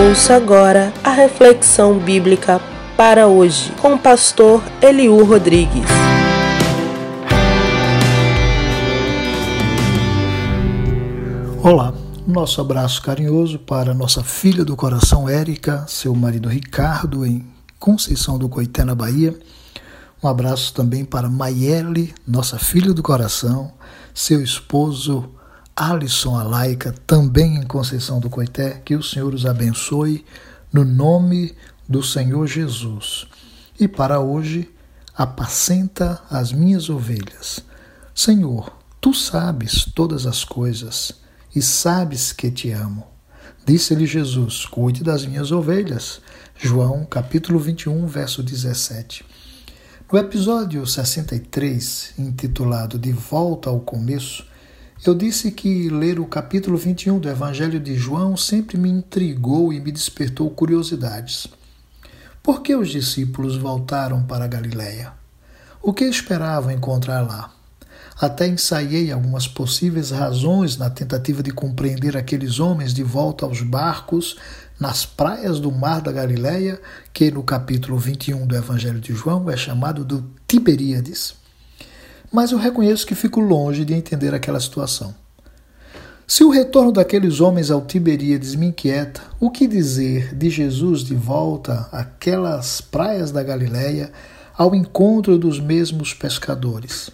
Ouça agora a reflexão bíblica para hoje com o pastor Eliú Rodrigues. Olá, nosso abraço carinhoso para nossa filha do coração Érica, seu marido Ricardo, em Conceição do Coité, na Bahia. Um abraço também para Maiele, nossa filha do coração, seu esposo Alisson Alaica, também em Conceição do Coité, que o Senhor os abençoe no nome do Senhor Jesus. E para hoje, apacenta as minhas ovelhas. Senhor, tu sabes todas as coisas e sabes que te amo. Disse-lhe Jesus: Cuide das minhas ovelhas. João, capítulo 21, verso 17. No episódio 63, intitulado De Volta ao Começo, eu disse que ler o capítulo 21 do Evangelho de João sempre me intrigou e me despertou curiosidades. Por que os discípulos voltaram para a Galiléia? O que esperavam encontrar lá? Até ensaiei algumas possíveis razões na tentativa de compreender aqueles homens de volta aos barcos nas praias do mar da Galiléia, que no capítulo 21 do Evangelho de João é chamado do Tiberíades mas eu reconheço que fico longe de entender aquela situação. Se o retorno daqueles homens ao Tiberíades me inquieta, o que dizer de Jesus de volta àquelas praias da Galiléia ao encontro dos mesmos pescadores?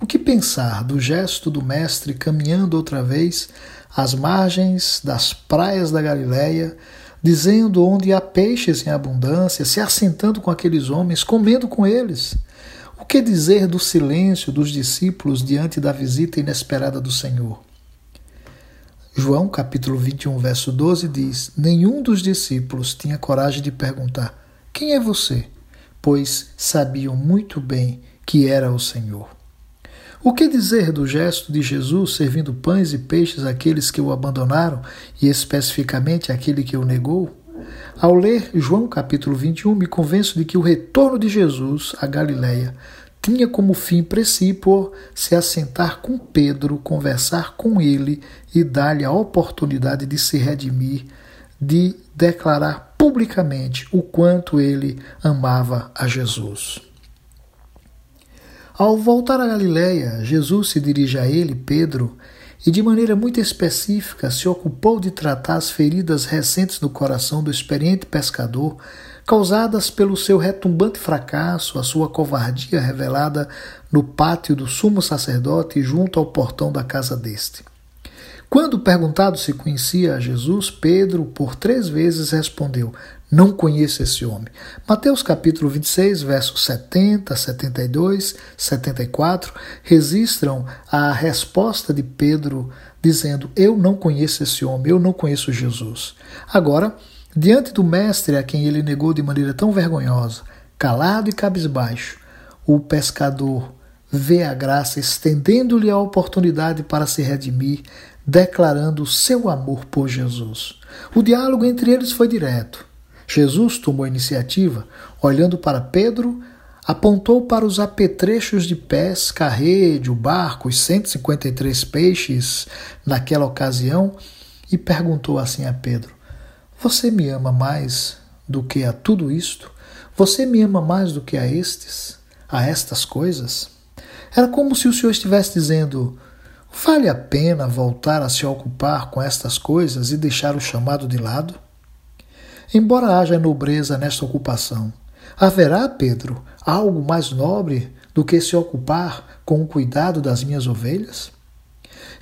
O que pensar do gesto do Mestre caminhando outra vez às margens das praias da Galiléia, dizendo onde há peixes em abundância, se assentando com aqueles homens, comendo com eles? O que dizer do silêncio dos discípulos diante da visita inesperada do Senhor? João capítulo 21, verso 12 diz: Nenhum dos discípulos tinha coragem de perguntar: Quem é você? Pois sabiam muito bem que era o Senhor. O que dizer do gesto de Jesus servindo pães e peixes àqueles que o abandonaram e especificamente àquele que o negou? Ao ler João capítulo 21, me convenço de que o retorno de Jesus à Galiléia tinha como fim princípio se assentar com Pedro, conversar com ele e dar-lhe a oportunidade de se redimir, de declarar publicamente o quanto ele amava a Jesus. Ao voltar à Galiléia, Jesus se dirige a ele, Pedro, e de maneira muito específica se ocupou de tratar as feridas recentes no coração do experiente pescador, causadas pelo seu retumbante fracasso, a sua covardia revelada no pátio do sumo sacerdote junto ao portão da casa deste. Quando perguntado se conhecia a Jesus, Pedro por três vezes respondeu: Não conheço esse homem. Mateus capítulo 26, versos 70, 72, 74 registram a resposta de Pedro dizendo: Eu não conheço esse homem, eu não conheço Jesus. Agora, diante do mestre a quem ele negou de maneira tão vergonhosa, calado e cabisbaixo, o pescador vê a graça estendendo-lhe a oportunidade para se redimir, declarando seu amor por Jesus. O diálogo entre eles foi direto. Jesus tomou a iniciativa, olhando para Pedro, apontou para os apetrechos de pesca, a rede, o barco, os 153 peixes naquela ocasião e perguntou assim a Pedro: Você me ama mais do que a tudo isto? Você me ama mais do que a estes, a estas coisas? Era como se o Senhor estivesse dizendo: Vale a pena voltar a se ocupar com estas coisas e deixar o chamado de lado? Embora haja nobreza nesta ocupação, haverá, Pedro, algo mais nobre do que se ocupar com o cuidado das minhas ovelhas?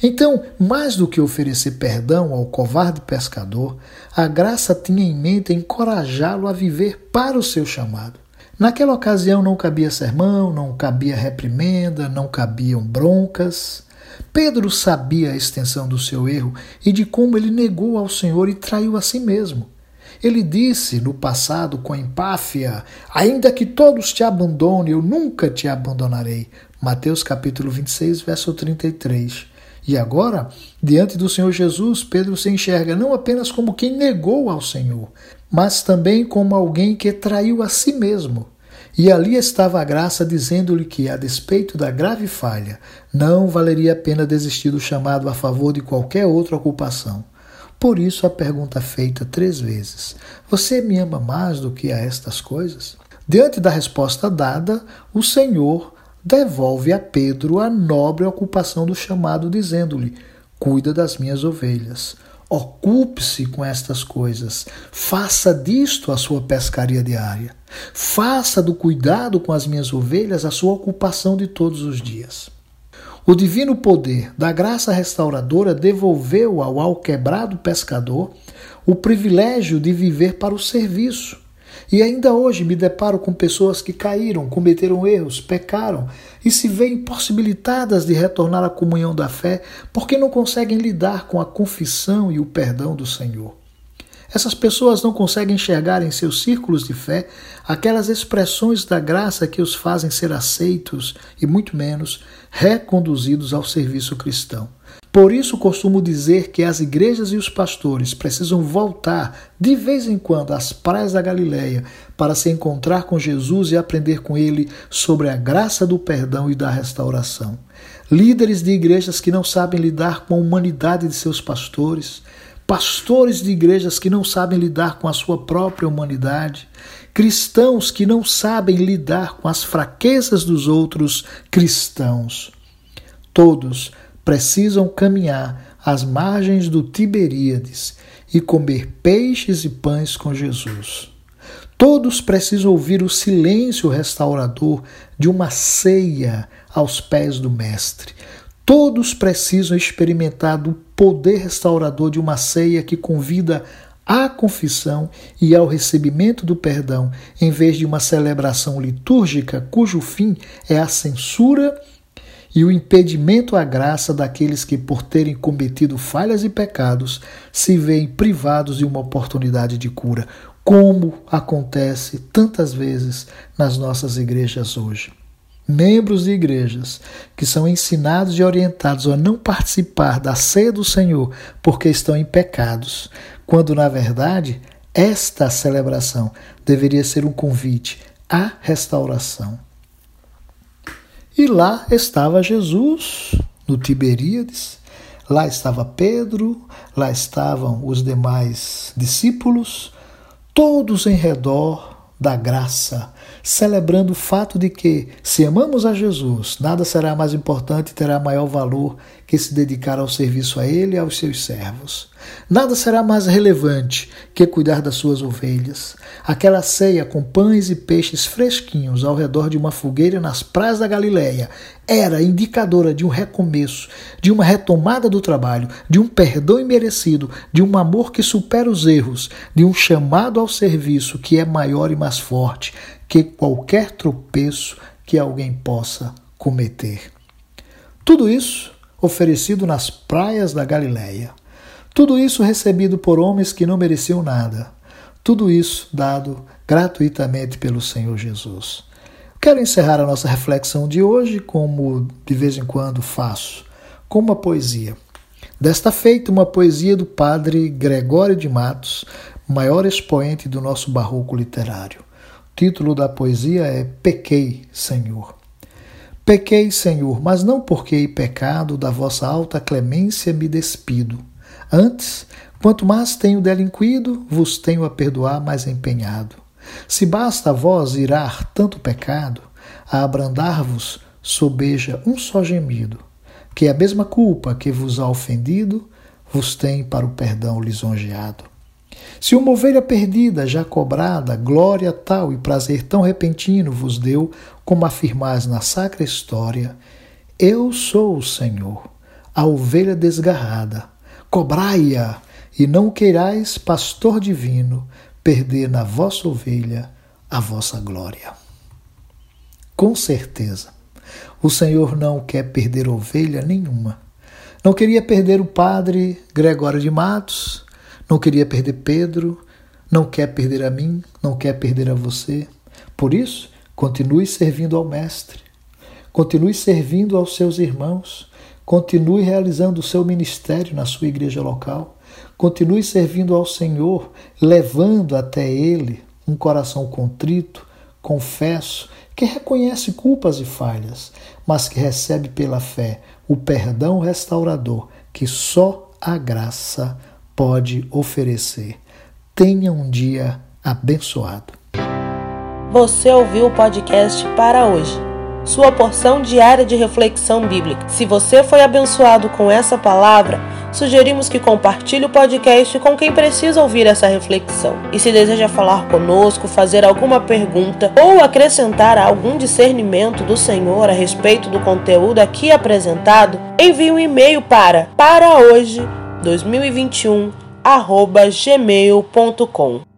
Então, mais do que oferecer perdão ao covarde pescador, a graça tinha em mente encorajá-lo a viver para o seu chamado. Naquela ocasião não cabia sermão, não cabia reprimenda, não cabiam broncas. Pedro sabia a extensão do seu erro e de como ele negou ao Senhor e traiu a si mesmo. Ele disse no passado com empáfia: Ainda que todos te abandonem, eu nunca te abandonarei. Mateus capítulo 26, verso 33. E agora, diante do Senhor Jesus, Pedro se enxerga não apenas como quem negou ao Senhor, mas também como alguém que traiu a si mesmo. E ali estava a graça dizendo-lhe que, a despeito da grave falha, não valeria a pena desistir do chamado a favor de qualquer outra ocupação. Por isso a pergunta feita três vezes: Você me ama mais do que a estas coisas? Diante da resposta dada, o Senhor devolve a Pedro a nobre ocupação do chamado, dizendo-lhe: Cuida das minhas ovelhas. Ocupe-se com estas coisas. Faça disto a sua pescaria diária. Faça do cuidado com as minhas ovelhas a sua ocupação de todos os dias. O divino poder da graça restauradora devolveu ao alquebrado pescador o privilégio de viver para o serviço, e ainda hoje me deparo com pessoas que caíram, cometeram erros, pecaram e se veem possibilitadas de retornar à comunhão da fé porque não conseguem lidar com a confissão e o perdão do Senhor. Essas pessoas não conseguem enxergar em seus círculos de fé aquelas expressões da graça que os fazem ser aceitos e, muito menos, reconduzidos ao serviço cristão. Por isso costumo dizer que as igrejas e os pastores precisam voltar de vez em quando às praias da Galileia para se encontrar com Jesus e aprender com ele sobre a graça do perdão e da restauração. Líderes de igrejas que não sabem lidar com a humanidade de seus pastores, pastores de igrejas que não sabem lidar com a sua própria humanidade, cristãos que não sabem lidar com as fraquezas dos outros cristãos. Todos precisam caminhar às margens do Tiberíades e comer peixes e pães com Jesus. Todos precisam ouvir o silêncio restaurador de uma ceia aos pés do Mestre. Todos precisam experimentar do poder restaurador de uma ceia que convida à confissão e ao recebimento do perdão, em vez de uma celebração litúrgica cujo fim é a censura e o impedimento à graça daqueles que, por terem cometido falhas e pecados, se veem privados de uma oportunidade de cura, como acontece tantas vezes nas nossas igrejas hoje. Membros de igrejas que são ensinados e orientados a não participar da ceia do Senhor porque estão em pecados, quando na verdade esta celebração deveria ser um convite à restauração. E lá estava Jesus, no Tiberíades, lá estava Pedro, lá estavam os demais discípulos, todos em redor da graça, celebrando o fato de que, se amamos a Jesus, nada será mais importante e terá maior valor que se dedicar ao serviço a Ele e aos seus servos. Nada será mais relevante que cuidar das suas ovelhas. Aquela ceia com pães e peixes fresquinhos ao redor de uma fogueira nas praias da Galileia era indicadora de um recomeço, de uma retomada do trabalho, de um perdão imerecido, de um amor que supera os erros, de um chamado ao serviço que é maior e mais forte que qualquer tropeço que alguém possa cometer. Tudo isso oferecido nas praias da Galileia. Tudo isso recebido por homens que não mereciam nada. Tudo isso dado gratuitamente pelo Senhor Jesus. Quero encerrar a nossa reflexão de hoje, como de vez em quando faço, com uma poesia. Desta feita, uma poesia do padre Gregório de Matos, maior expoente do nosso barroco literário. Título da poesia é Pequei, Senhor. Pequei, Senhor, mas não porque em pecado da vossa alta clemência me despido. Antes, quanto mais tenho delinquido, vos tenho a perdoar mais empenhado. Se basta a vós irar tanto pecado, a abrandar-vos sobeja um só gemido, que a mesma culpa que vos ha ofendido, vos tem para o perdão lisonjeado. Se uma ovelha perdida, já cobrada, glória tal e prazer tão repentino vos deu, como afirmais na sacra história, eu sou o Senhor, a ovelha desgarrada. Cobrai-a, e não queirais, pastor divino, perder na vossa ovelha a vossa glória. Com certeza, o Senhor não quer perder ovelha nenhuma. Não queria perder o padre Gregório de Matos, não queria perder Pedro, não quer perder a mim, não quer perder a você. Por isso, continue servindo ao Mestre, continue servindo aos seus irmãos, continue realizando o seu ministério na sua igreja local, continue servindo ao Senhor, levando até Ele um coração contrito, confesso, que reconhece culpas e falhas, mas que recebe pela fé o perdão restaurador que só a graça pode oferecer. Tenha um dia abençoado. Você ouviu o podcast para hoje. Sua porção diária de reflexão bíblica. Se você foi abençoado com essa palavra, sugerimos que compartilhe o podcast com quem precisa ouvir essa reflexão. E se deseja falar conosco, fazer alguma pergunta ou acrescentar algum discernimento do Senhor a respeito do conteúdo aqui apresentado, envie um e-mail para para hoje 2021 gmail.com